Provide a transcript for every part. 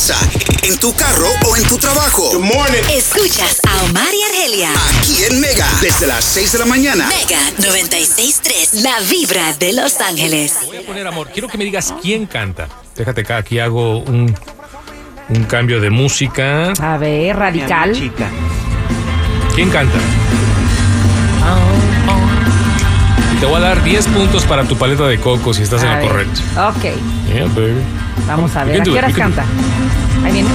casa, en tu carro o en tu trabajo. Escuchas a Omar y Argelia. Aquí en Mega, desde las 6 de la mañana. Mega 96.3, la vibra de Los Ángeles. Voy a poner amor. Quiero que me digas quién canta. Déjate acá, aquí hago un, un cambio de música. A ver, radical. ¿Quién canta? Te voy a dar 10 puntos para tu paleta de coco si estás en lo correcto. Ok, Yeah, baby. vamos a ver. ¿A qué horas canta? Ahí viene.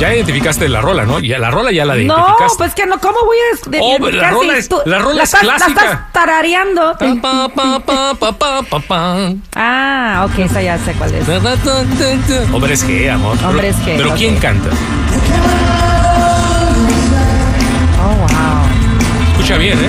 Ya identificaste la rola, ¿no? Ya, la rola ya la No, identificaste. pues que no, ¿cómo voy a de- Oh, la identificar rola es- tú- la rola es estás- clásica. La estás tarareando. Pa, pa, pa. Ah, ok, esa ya sé cuál es. Ta. Hombres G, amor. Pero- Hombres G, Pero. ¿quién canta? Oh, wow. Escucha bien, ¿eh?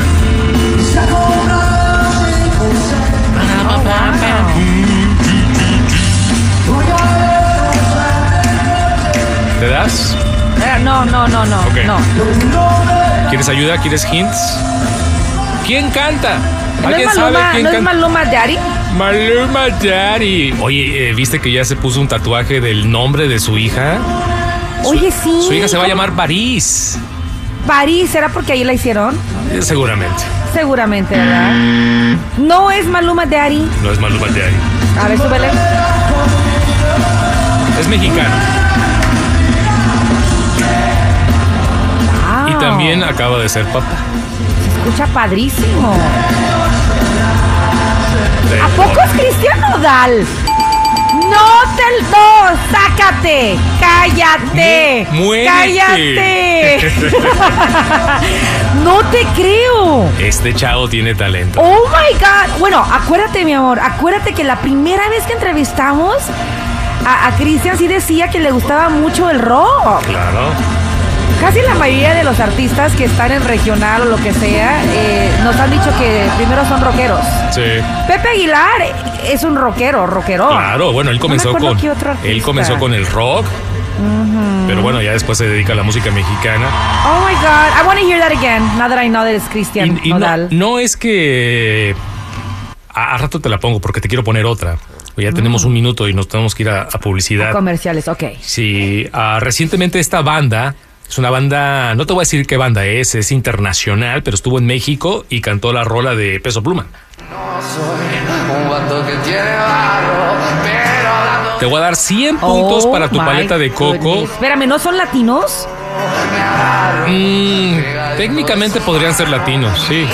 ¿Te das? Eh, No, no, no, no, Ok. no. ¿Quieres ayuda? ¿Quieres hints? ¿Quién canta? ¿No ¿Alguien es sabe Maluma, quién ¿no es? Maluma Daddy? Maluma Daddy. Oye, eh, ¿viste que ya se puso un tatuaje del nombre de su hija? Oye, sí. Su hija se va a llamar París. París, ¿será porque ahí la hicieron? Eh, seguramente. Seguramente, ¿verdad? No es Maluma Daddy. No es Maluma Daddy. A ver, súbele. Es mexicano. Y también acaba de ser papá. Escucha padrísimo. De- ¿A poco es Cristian Nodal? No te no, sácate, cállate, Mu- muérete. cállate. no te creo. Este chavo tiene talento. Oh my God. Bueno, acuérdate, mi amor, acuérdate que la primera vez que entrevistamos a, a Cristian sí decía que le gustaba mucho el rock. Claro. Casi la mayoría de los artistas que están en regional o lo que sea eh, nos han dicho que primero son rockeros. Sí. Pepe Aguilar es un rockero, rockero. Claro, bueno, él comenzó. No con él comenzó con el rock. Pero bueno, ya después se dedica a la música mexicana. Oh my God, I want to hear that again. Now that I know that it's Christian Y, y no, Nodal. no es que a, a rato te la pongo porque te quiero poner otra. Ya tenemos un minuto y nos tenemos que ir a, a publicidad. Comerciales, ok. Sí, ah, recientemente esta banda es una banda, no te voy a decir qué banda es, es internacional, pero estuvo en México y cantó la rola de Peso Pluma. Un vato que tiene barro, pero hablando Te voy a dar 100 puntos Oh para tu my paleta de coco. goodness. Espérame, ¿no son latinos? Mm, técnicamente podrían ser latinos, sí,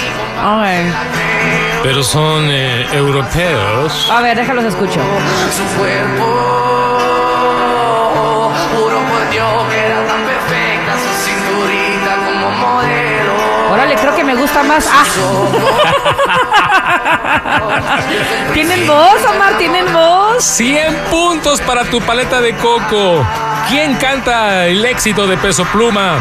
pero son eh, europeos. A ver, déjalos escucho. su cuerpo, gusta más. Ah. ¿Tienen voz, Omar? ¿Tienen voz? 100 puntos para tu paleta de coco. ¿Quién canta el éxito de Peso Pluma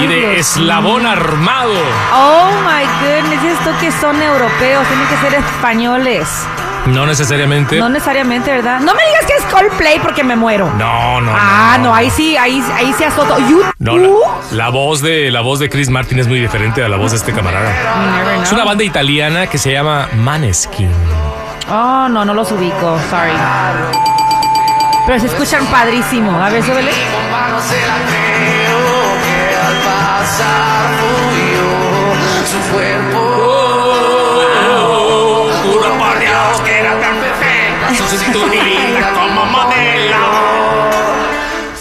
y de Dios Eslabón Armado? Oh my goodness, esto que son europeos, tienen que ser españoles. No necesariamente. No necesariamente, ¿verdad? No me digas que es Coldplay porque me muero. No, no. Ah, no, ahí sí, ahí, ahí sí azoto. ¿YouTube? No, la, la voz de la voz de Chris Martin es muy diferente a la voz de este camarada. Es una banda italiana que se llama Maneskin. Oh, no, no los ubico, sorry. Pero se escuchan padrísimo. A ver, súbele. Al pasar cinturita como modelo.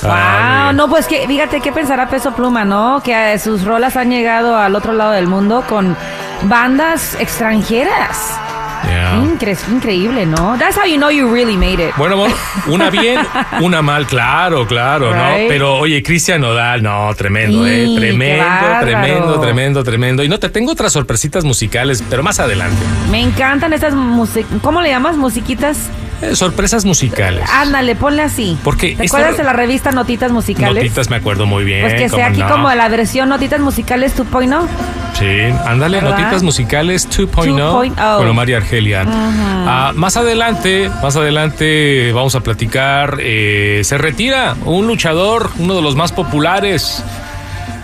Ah, Wow, no, pues que, fíjate qué pensará Peso Pluma, ¿no? Que eh, sus rolas han llegado al otro lado del mundo con bandas extranjeras. Yeah. Incre- increíble, ¿no? That's how you know you really made it. Bueno, una bien, una mal, claro, claro, ¿no? Pero oye, Cristian Nodal, no, tremendo, ¿eh? Sí, Tremendo, tremendo, tremendo, tremendo. Y no, te tengo otras sorpresitas musicales, pero más adelante. Me encantan estas músicas. ¿Cómo le llamas? Musiquitas. Eh, sorpresas musicales. Ándale, ponle así. Porque ¿Te acuerdas de la revista Notitas Musicales? Notitas me acuerdo muy bien. Pues que sea ¿cómo aquí no? como la versión Notitas Musicales 2.0. Sí, ándale, ¿Verdad? Notitas Musicales 2.0 2.0. con Omar y Argelia. Ah, más adelante, más adelante vamos a platicar. eh, se retira un luchador, uno de los más populares.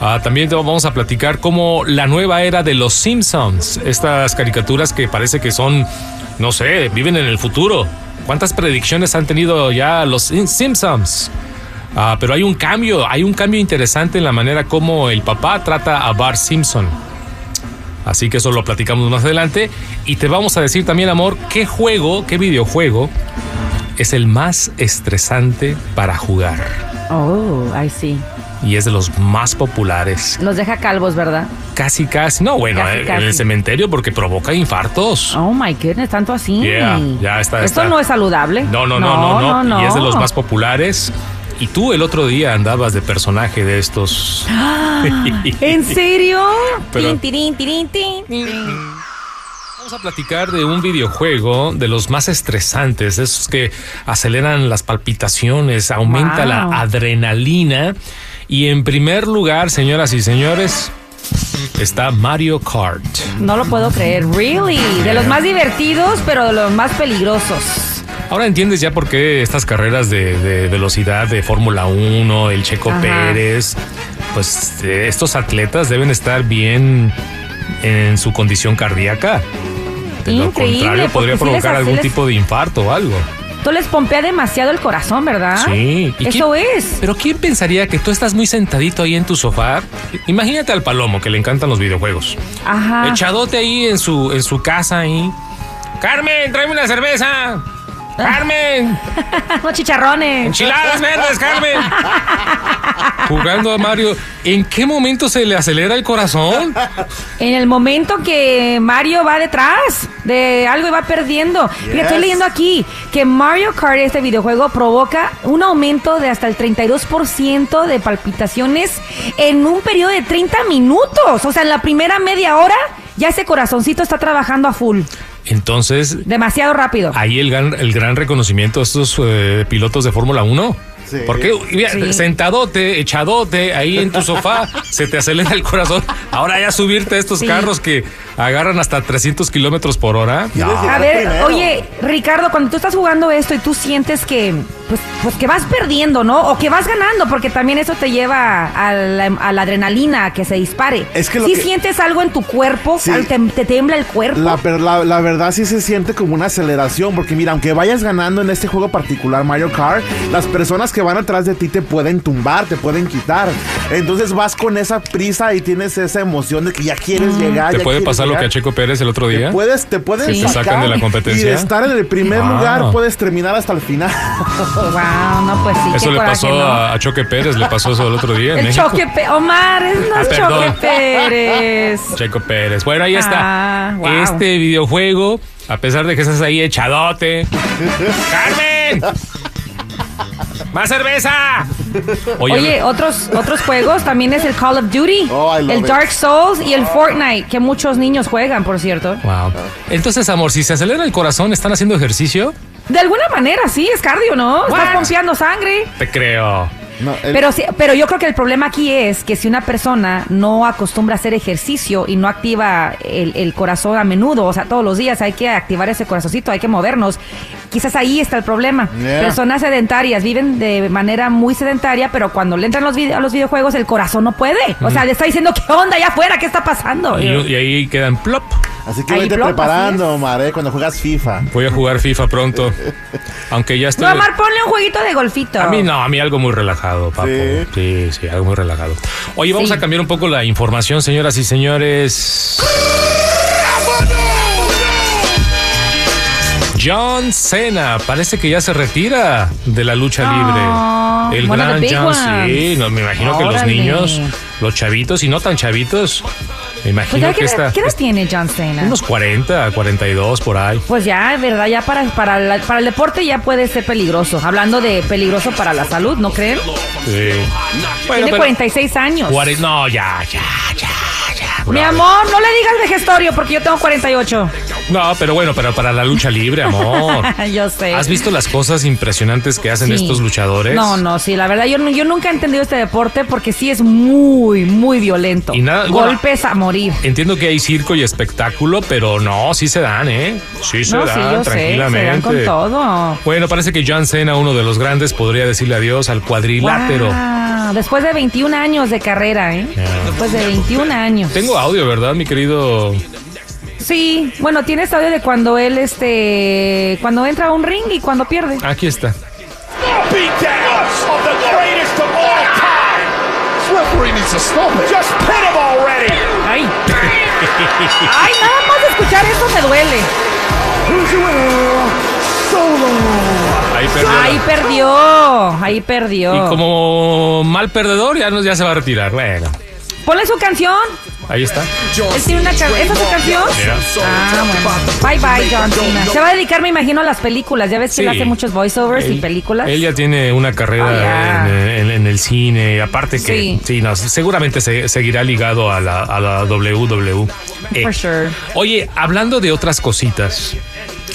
Ah, también te vamos a platicar como la nueva era de los Simpsons. Estas caricaturas que parece que son, no sé, viven en el futuro. ¿Cuántas predicciones han tenido ya los Sim- Simpsons? Ah, pero hay un cambio, hay un cambio interesante en la manera como el papá trata a Bart Simpson. Así que eso lo platicamos más adelante. Y te vamos a decir también, amor, qué juego, qué videojuego es el más estresante para jugar. Oh, ay sí. Y es de los más populares. Nos deja calvos, ¿verdad? Casi, casi. No, bueno, Casi, eh, en casi. el cementerio porque provoca infartos. Oh my goodness, tanto así. Yeah, ya está, Esto está. no es saludable. No, no, no, no, no, Y es de los más populares. Y tú el otro día andabas de personaje de estos. ¿En serio? Pero- Tin, tirín, tirín, tin. Vamos a platicar de un videojuego de los más estresantes, esos que aceleran las palpitaciones, aumenta Wow. la adrenalina. Y en primer lugar, señoras y señores, está Mario Kart. No lo puedo creer. Really. De los más divertidos, pero de los más peligrosos. Ahora entiendes ya por qué estas carreras de, de velocidad de Fórmula 1, el Checo Ajá. Pérez, pues eh, estos atletas deben estar bien en su condición cardíaca. De lo contrario, podría provocar algún les- tipo de infarto o algo. Tú les pompea demasiado el corazón, ¿verdad? Sí. ¿Y Ah, Eso quién- es. Pero ¿quién pensaría que tú estás muy sentadito ahí en tu sofá? Imagínate al palomo que le encantan los videojuegos. Ajá. Echadote ahí en su, en su casa ahí. Carmen, tráeme una cerveza. Carmen, Unos chicharrones. enchiladas verdes, Carmen. Jugando a Mario. ¿En qué momento se le acelera el corazón? En el momento que Mario va detrás de algo y va perdiendo. Fíjate, estoy leyendo aquí que Mario Kart, este videojuego, provoca un aumento de hasta el 32% de palpitaciones en un periodo de 30 minutos. O sea, en la primera media hora ya ese corazoncito está trabajando a full. Entonces, Demasiado rápido. ahí el gran, el gran reconocimiento a estos eh, pilotos de Fórmula 1. Sí. Porque mira, Sí. sentadote, echadote, ahí en tu sofá, se te acelera el corazón. Ahora ya subirte a estos Sí. carros que agarran hasta 300 kilómetros por hora. ¿Quieres No. llegar A ver, oye, Ricardo, cuando tú estás jugando esto y tú sientes que, pues, pues que vas perdiendo, ¿no? O que vas ganando, porque también eso te lleva a la, a la adrenalina, a que se dispare. Es que lo si que- sientes algo en tu cuerpo, Sí. te, te tiembla el cuerpo. La, per- la- la verdad sí se siente como una aceleración, porque mira, aunque vayas ganando en este juego particular Mario Kart, las personas que van atrás de ti te pueden tumbar, te pueden quitar. Entonces vas con esa prisa y tienes esa emoción de que ya quieres llegar. ¿Te ya puede pasar lo que a. Checo Pérez el otro Te día? puedes, te pueden Sí. ¿Te sacar sacan de la y competencia? de estar en el primer Ah. lugar puedes terminar hasta el final. Wow, no, pues sí. Eso le pasó ¿no? a, a Choque Pérez, le pasó eso el otro día en El México. choque, Pe- Omar, es no Ah, choque Pérez. Checo Pérez. Bueno, ahí está. Ah, wow. Este videojuego, a pesar de que estás ahí echadote. ¡Carmen! ¡Más cerveza! Oye, Oye, otros, otros juegos también es el Call of Duty, Oh, el it. Dark Souls y el Fortnite, que muchos niños juegan, por cierto. Wow. Entonces, amor, si se acelera el corazón, ¿están haciendo ejercicio? De alguna manera, sí, es cardio, ¿no? Estás What? pompeando sangre. Te creo. No, el- Pero, sí, pero yo creo que el problema aquí es que si una persona no acostumbra a hacer ejercicio y no activa el, el corazón a menudo, o sea, todos los días hay que activar ese corazoncito, hay que movernos. Quizás ahí está el problema. Yeah. Personas sedentarias viven de manera muy sedentaria, pero cuando le entran los vide- a los videojuegos, el corazón no puede. O sea, le está diciendo, ¿qué onda allá afuera? ¿Qué está pasando? Y, y ahí quedan plop. Así que Ahí vete preparando. Omar, eh, cuando juegas FIFA. Voy a jugar FIFA pronto. Aunque ya estoy. No, Omar, ponle un jueguito de golfito. A mí no, a mí algo muy relajado, papo. Sí. Sí, sí, algo muy relajado. Oye, vamos Sí. a cambiar un poco la información, señoras y señores. John Cena parece que ya se retira de la lucha Oh, libre. El gran John, ones. sí, no, me imagino que los niños, los chavitos y no tan chavitos, me Pues imagino ya, que ¿qué, está edad- ¿Qué edad tiene John Cena? unos 40, 42 por ahí. Pues ya, ¿verdad? Ya para, para, la- para el deporte ya puede ser peligroso. Hablando de peligroso para la salud, ¿no creen? Sí. Bueno, Tiene pero- 46 años. cuare- no, ya, ya, ya, ya. Mi bravo. amor, no le digas vejestorio porque yo tengo 48. No, pero bueno, pero para la lucha libre, amor. yo sé. ¿Has visto las cosas impresionantes que hacen Sí. estos luchadores? No, no, sí, la verdad, yo, nunca he entendido este deporte porque sí es muy, muy violento. Y nada- bueno, Golpes a morir. Entiendo que hay circo y espectáculo, pero no, sí se dan, ¿eh? Sí se No, sí, dan, sé, se tranquilamente. dan con todo. Bueno, parece que John Cena, uno de los grandes, podría decirle adiós al cuadrilátero. Wow, Después de 21 años de carrera, ¿eh? Después de 21 años. Tengo audio, ¿verdad, mi querido? Sí, bueno, tienes audio de cuando él, este, cuando entra a un ring y cuando pierde. Aquí está. Ay. Ay, nada más de escuchar eso me duele. Ahí perdió. Ahí perdió. Ahí perdió. Y como mal perdedor, ya, no, ya se va a retirar. Bueno, Ponle su canción. ahí está. Tiene una ¿Esa es su canción? Mira. Ah, bueno. Bye bye, John Cena. Se va a dedicar, me imagino, a las películas. Ya ves que él hace muchos voiceovers y películas. Él ya tiene una carrera Oh, ya. en, en- en el cine. Aparte que, Sí. sí, no, seguramente se- seguirá ligado a la, a la WWE. For sure. Oye, hablando de otras cositas.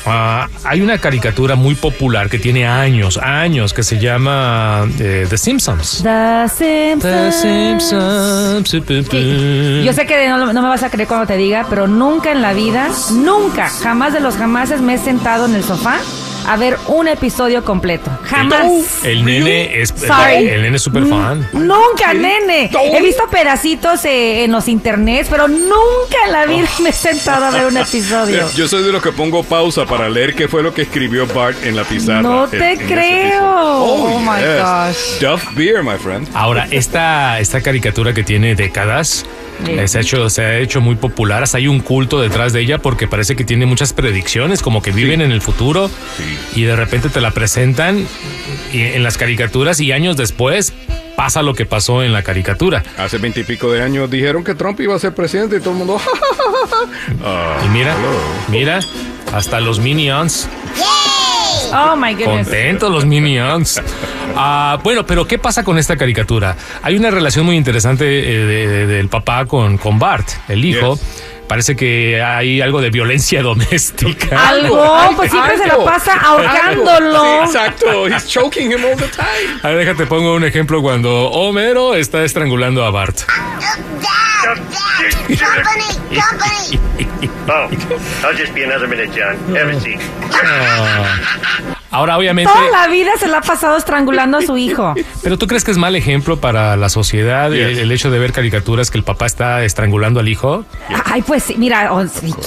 Ah, hay una caricatura muy popular que tiene años, años, que se llama eh, The Simpsons. The Simpsons. The Simpsons. Sí, Yo sé que no, no me vas a creer cuando te diga, pero nunca en la vida, nunca, jamás de los jamases me he sentado en el sofá a ver un episodio completo. Jamás. El nene es Sorry. el nene es súper fan. Nunca, nene. He visto pedacitos eh, en los internets, pero nunca en la vida me he sentado a ver un episodio. Yo soy de los que pongo pausa para leer qué fue lo que escribió Bart en la pizarra. No te en creo. episodio. Oh, my yes. gosh. Duff Beer, my friend. Ahora, esta, esta caricatura que tiene décadas Sí. eh, se, ha hecho, se ha hecho muy popular. Hasta hay un culto detrás de ella porque parece que tiene muchas predicciones, como que viven en el futuro y de repente te la presentan y- en las caricaturas y años después pasa lo que pasó en la caricatura. Hace veintipico de años dijeron que Trump iba a ser presidente y todo el mundo. Ah, Y mira, hello. mira, hasta los Minions. Oh my goodness. Contentos los Minions. Ah, bueno, pero ¿qué pasa con esta caricatura? Hay una relación muy interesante eh, de- de- del papá con, con Bart, el hijo. Yes. Parece que hay algo de violencia doméstica. Algo, pues siempre se la algo, pasa algo. ahorcándolo. Sí, exacto. He's choking him all the time. A ver, déjate pongo un ejemplo cuando Homero está estrangulando a Bart. Company, company. Oh, I'll just be another minute, John. Have a seat. Ahora, obviamente, Toda la vida se la ha pasado estrangulando a su hijo. pero ¿tú crees que es mal ejemplo para la sociedad el, Yes. el hecho de ver caricaturas que el papá está estrangulando al hijo? Ay, pues sí, mira,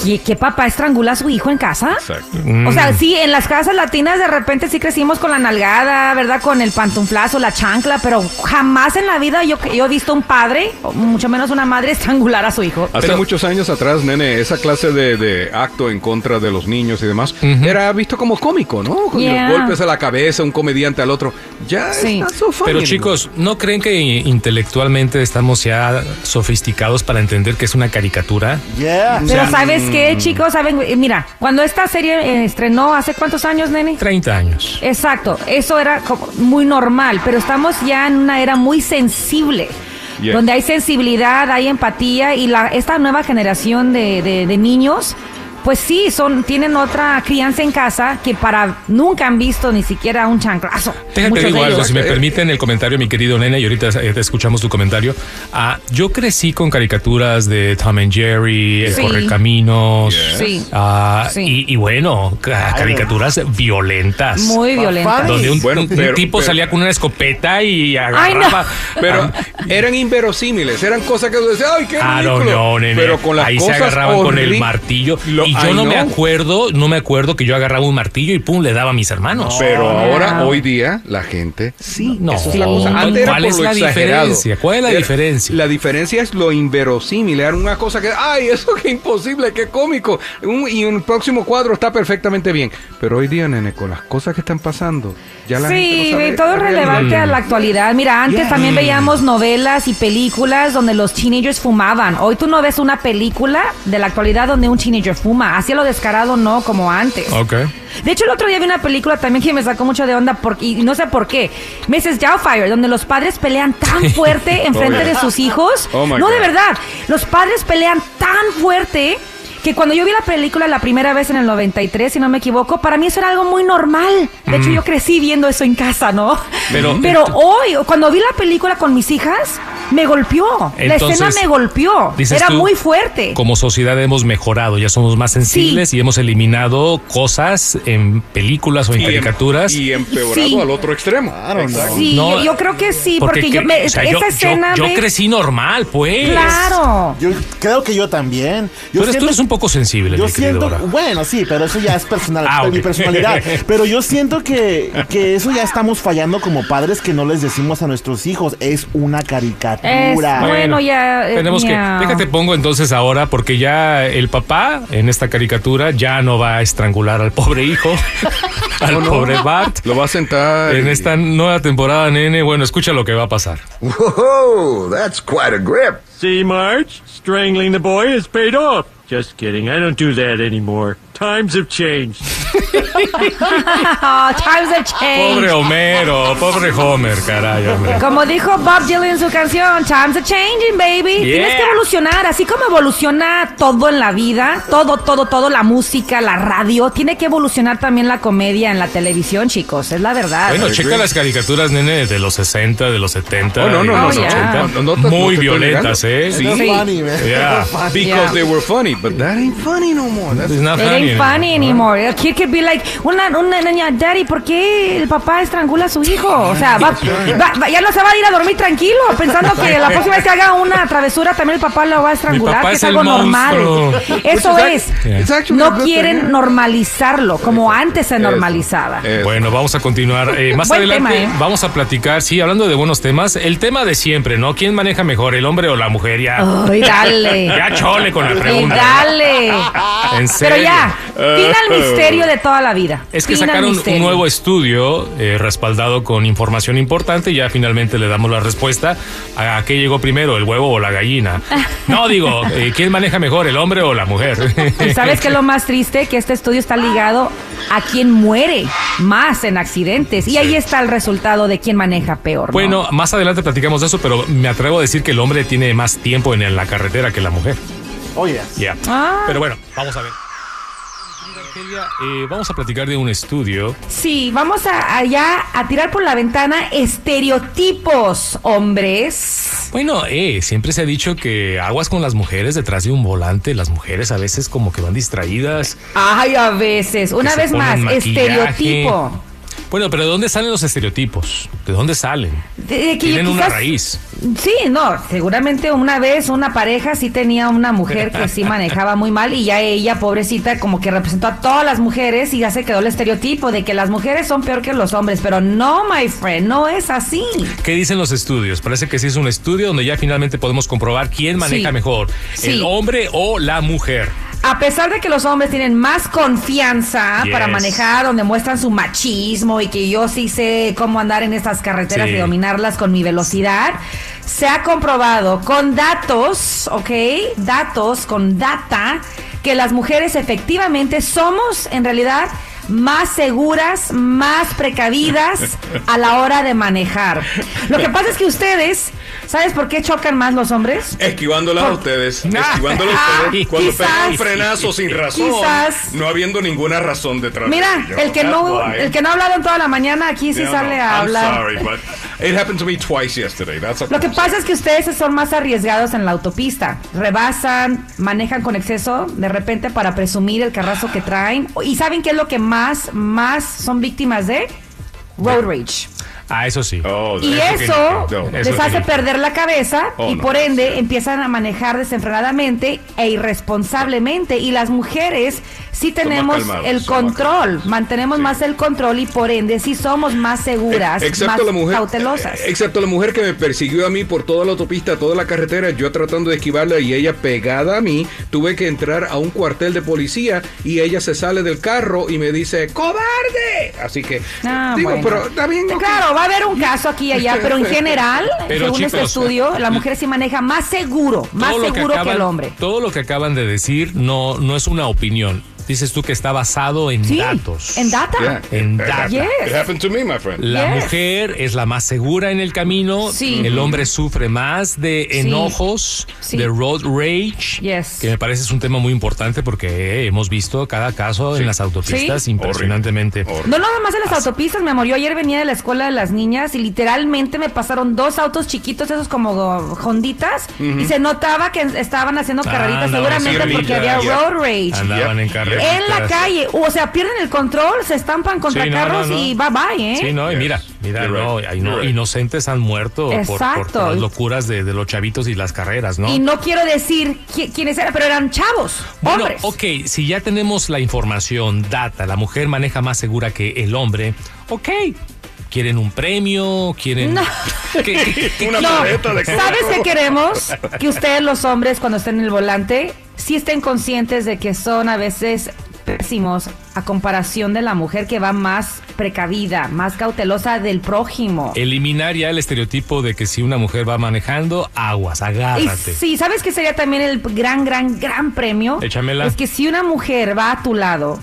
¿qué, qué papá estrangula a su hijo en casa? Exacto. O sea, sí, en las casas latinas de repente sí crecimos con la nalgada, ¿verdad? Con el pantuflazo, la chancla, pero jamás en la vida yo, yo he visto un padre, o mucho menos una madre, estrangular a su hijo. Hace muchos años atrás, nene, esa clase de, de acto en contra de los niños y demás era visto como cómico, ¿no? Los golpes a la cabeza, un comediante al otro. Ya Sí. está so funny Pero chicos, ¿no creen que intelectualmente estamos ya sofisticados para entender que es una caricatura? Yeah. Pero ¿sabes qué, chicos? ¿Saben? Eh, Mira, cuando esta serie eh, estrenó, ¿hace cuántos años, nene? 30 años. Exacto, eso era como muy normal, pero estamos ya en una era muy sensible. Yes. Donde hay sensibilidad, hay empatía y la, esta nueva generación de, de- de niños, pues sí, son, tienen otra crianza en casa que para nunca han visto ni siquiera un chanclazo. Déjate digo algo, si me permiten el comentario, mi querido nene, y ahorita eh, te escuchamos tu comentario. Ah, yo crecí con caricaturas de Tom and Jerry, El Sí. Correcaminos. Sí. ah, Sí. y, y bueno, ca- caricaturas violentas. Muy violenta. donde un, Bueno, un pero- tipo pero- salía con una escopeta y Ay, agarraba. Pero eran inverosímiles, eran cosas que tú decías, ¡ay, qué Ah, no, ridículo! no, nene. Pero con las Ahí se agarraban con el martillo. Lo- y yo no me acuerdo, no me acuerdo que yo agarraba un martillo y pum, le daba a mis hermanos. Pero No. ahora, hoy día, la gente sí. No. La cosa. Antes era ¿Cuál por es lo la exagerado. diferencia? ¿Cuál es la Era- diferencia? La diferencia es lo inverosímil. Era una cosa que, ¡ay, eso qué imposible, qué cómico! Un- y un próximo cuadro está perfectamente bien. Pero hoy día, nene, con las cosas que están pasando, ya la gente Sí, no sabe todo es relevante a la actualidad. Mira, antes Yeah. también veíamos novelas y películas donde los teenagers fumaban. Hoy tú no ves una película de la actualidad donde un teenager fuma. Así a lo descarado no, como antes. Ok. De hecho, el otro día vi una película también que me sacó mucho de onda porque, y no sé por qué. Mrs. Doubtfire, donde los padres pelean tan fuerte en frente Oh, yeah. de sus hijos. Oh, no, de verdad. Los padres pelean tan fuerte que cuando yo vi la película la primera vez en el 93, si no me equivoco, para mí eso era algo muy normal. De hecho, yo crecí viendo eso en casa, ¿no? Mm. Pero- Pero hoy, cuando vi la película con mis hijas, me golpeó. la escena me golpeó. Era tú, muy fuerte. Como sociedad hemos mejorado, ya somos más sensibles y hemos eliminado cosas en películas o en Y em- caricaturas. Y empeorado Sí. al otro extremo. Claro, no. Sí, No, yo, yo creo que sí, porque, yo me, o sea, esa yo- yo- escena yo, crecí normal, pues. Claro. Yo creo que yo también. Yo Tú eres, tú eres un poco sensible, Yo mi querido siento, bueno, sí, pero eso ya es personal, Ah, mi personalidad. Pero yo siento que, que eso ya estamos fallando como padres que no les decimos a nuestros hijos, es una caricatura. Es- Bueno, ya, eh, Tenemos que. Déjate pongo entonces ahora, porque ya el papá en esta caricatura ya no va a estrangular al pobre hijo, al ¿O no? pobre Bart. Lo va a sentar. En y- esta nueva temporada, nene, bueno, escucha lo que va a pasar. Whoa, that's quite a grip. See, Marge? Strangling the boy has paid off. Just kidding. I don't do that anymore. Times have changed. Oh, times have changed. Pobre Homero, pobre Homer, caray, hombre. Como dijo Bob Dylan en su canción, Times are changing, baby. Yeah. Tienes que evolucionar, así como evoluciona todo en la vida, todo, todo, todo, la música, la radio, tiene que evolucionar también la comedia en la televisión, chicos, es la verdad. Bueno, checa las caricaturas, nene, de los 60, de los 70, Oh, no, no, de no, los no, 80. no, no, no, no, Muy violentas, ¿eh? Sí. funny, man. Yeah. Because Yeah. they were funny, but that ain't funny no more. That's It's not It ain't funny. funny anymore. A kid could be like, una, una niña, daddy, ¿por qué el papá estrangula a su hijo? O sea, va- va- va- ya no se va a ir a dormir tranquilo, pensando que la próxima vez que haga una travesura también el papá lo va a estrangular, papá que es es algo normal. monstruo. Eso es. act- it's actually a No good thing, quieren yeah. normalizarlo como antes se normalizaba. Eso. Bueno, vamos a continuar. Eh, más Buen adelante tema, ¿eh? vamos a platicar, sí, hablando de buenos temas, el tema de siempre, ¿no? ¿Quién maneja mejor, el hombre o la mujer? Ya, Ay, dale. ya chole con la pregunta. Dale. En serio. Pero ya, fin al misterio de toda la vida. Es que sacaron un nuevo estudio eh, respaldado con información importante. Ya finalmente le damos la respuesta. ¿A qué llegó primero, el huevo o la gallina? No, digo, eh, ¿quién maneja mejor, el hombre o la mujer? ¿Y sabes qué es lo más triste? Que este estudio está ligado a quien muere más en accidentes. Y ahí está el resultado de quién maneja peor. ¿no? Bueno, más adelante platicamos de eso, pero me atrevo a decir que el hombre tiene más tiempo en la carretera que la mujer. Oye. Ya. Ah. Pero bueno, vamos a ver. Eh, vamos a platicar de un estudio. Sí, vamos a, allá a tirar por la ventana estereotipos, hombres. Bueno, eh, siempre se ha dicho que aguas con las mujeres detrás de un volante. Las mujeres a veces como que van distraídas. Ay, a veces. Una vez más, maquillaje. estereotipo. Bueno, pero ¿de dónde salen los estereotipos? ¿De dónde salen? De- de que Tienen una raíz. Sí, no, seguramente una vez una pareja sí tenía una mujer que sí manejaba muy mal y ya ella, pobrecita, como que representó a todas las mujeres y ya se quedó el estereotipo de que las mujeres son peor que los hombres, pero no, my friend, no es así. ¿Qué dicen los estudios? Parece que sí es un estudio donde ya finalmente podemos comprobar quién maneja Sí. mejor, Sí. el hombre o la mujer. A pesar de que los hombres tienen más confianza Yes. para manejar, donde muestran su machismo y que yo sí sé cómo andar en estas carreteras Sí. y dominarlas con mi velocidad, se ha comprobado con datos, ¿ok? Datos, con data, que las mujeres efectivamente somos en realidad más seguras, más precavidas a la hora de manejar. Lo que pasa es que ustedes, ¿sabes por qué chocan más los hombres? Esquivándolas a ustedes, esquivándolas Ah, a ustedes cuando quizás. pegan un frenazo sin razón, Quizás. no habiendo ninguna razón detrás Mira, de el que no, why. el que no ha hablado en toda la mañana aquí sí sale no, a I'm hablar. sorry, but it happened to me twice yesterday. That's Lo que pasa es que ustedes son más arriesgados en la autopista. Rebasan, manejan con exceso, de repente para presumir el carrazo que traen. ¿Y saben qué es lo que más, más son víctimas de? Road rage. Ah, eso sí. Oh, Y eso que- eso no, les eso hace sí. perder la cabeza Oh, y no. por ende empiezan a manejar desenfrenadamente e irresponsablemente. Y las mujeres sí tenemos calmados, el control, mantenemos más el control y por ende sí somos más seguras, Excepto más la mujer, cautelosas. eh, excepto la mujer que me persiguió a mí por toda la autopista, toda la carretera, yo tratando de esquivarla y ella pegada a mí, tuve que entrar a un cuartel de policía y ella se sale del carro y me dice cobarde. Así que Ah, digo, bueno. pero está bien. ok. Claro, va a haber un caso aquí y allá, pero en general, Pero, según este estudio, la mujer sí maneja más seguro, más seguro que, acaban- el hombre. Todo lo que acaban de decir no, no es una opinión. Dices tú que está basado en Sí, datos. en data. Yeah, En it- data. It Yes. happened to me, my friend. La Yes. mujer es la más segura en el camino. Sí. El hombre sufre más de enojos, Sí. de road rage. Yes. Que me parece es un tema muy importante porque eh, hemos visto cada caso en las autopistas Sí. impresionantemente. Horrible. No nada más en las autopistas, mi amor. Yo ayer venía de la escuela de las niñas y literalmente me pasaron dos autos chiquitos, esos como honditas, y se notaba que estaban haciendo Ah, carreritas, seguramente en porque había road rage. Andaban en carrera. En la calle, o sea, pierden el control, se estampan contra Sí, no, carros no, no. y bye bye, ¿eh? Sí, no, y mira, mira, no, right. inocentes han muerto por, por- por Exacto. las locuras de, de los chavitos y las carreras, ¿no? Y no quiero decir qui- quiénes eran, pero eran chavos, Bueno, hombres. ok, si ya tenemos la información, data, la mujer maneja más segura que el hombre, ok, quieren un premio, quieren No. ¿Qué- qué- qué- Una No, de ¿sabes qué queremos? Que ustedes los hombres cuando estén en el volante sí estén conscientes de que son a veces pésimos a comparación de la mujer que va más precavida, más cautelosa del prójimo. eliminar ya el estereotipo de que si una mujer va manejando, aguas, Y agárrate. sí, ¿sabes qué sería también el gran, gran, gran premio? Échamela. Es que si una mujer va a tu lado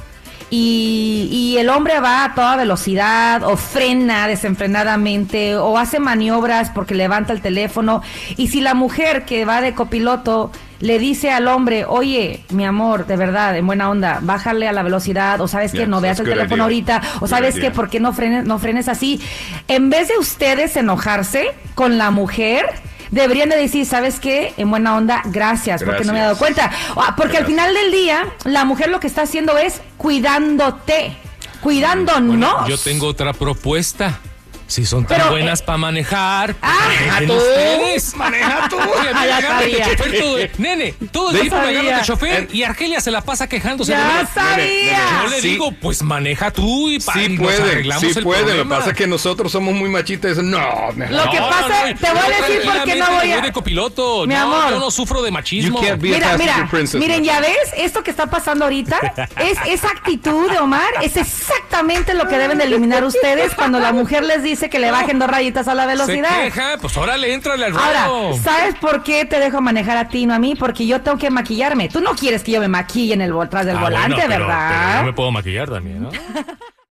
y, y el hombre va a toda velocidad o frena desenfrenadamente o hace maniobras porque levanta el teléfono y si la mujer que va de copiloto le dice al hombre, oye, mi amor, de verdad, en buena onda, bájale a la velocidad, o sabes que no veas el teléfono idea. ahorita, o Good sabes idea. que por qué no frenes, no frenes así. En vez de ustedes enojarse con la mujer, deberían de decir, ¿sabes qué? En buena onda, gracias, porque no me he dado cuenta. Porque al final del día, la mujer lo que está haciendo es cuidándote, cuidándonos. Bueno, yo tengo otra propuesta. Si son tan Pero, buenas para manejar, pues Ah, manejen tú, ustedes. maneja tú. Ah, de chofer todo el- Nene, todo el tiempo me agarran de chofer y Argelia se la pasa quejándose de ya mí. sabía. Yo le Sí. digo, pues maneja tú y, pa- y Sí nos pueden, arreglamos sí el pueden. Lo que problema. pasa es que nosotros somos muy machistas. No, me- Lo que pasa- te voy a decir por qué no voy a- de copiloto. Mi no, amor. yo no sufro de machismo. You can't be a Mira, mira, princess, miren, ya ves, esto que está pasando ahorita, es esa actitud de Omar, es exactamente lo que deben de eliminar ustedes cuando la mujer les dice que le bajen dos rayitas a la Se velocidad. queja, pues órale, entrale al Ahora. ¿sabes por qué te dejo manejar a ti, no a mí? Porque yo tengo que maquillarme. Tú no quieres que yo me maquille en el tras del Ah, volante, bueno, pero- ¿verdad? Pero yo me puedo maquillar también, ¿no?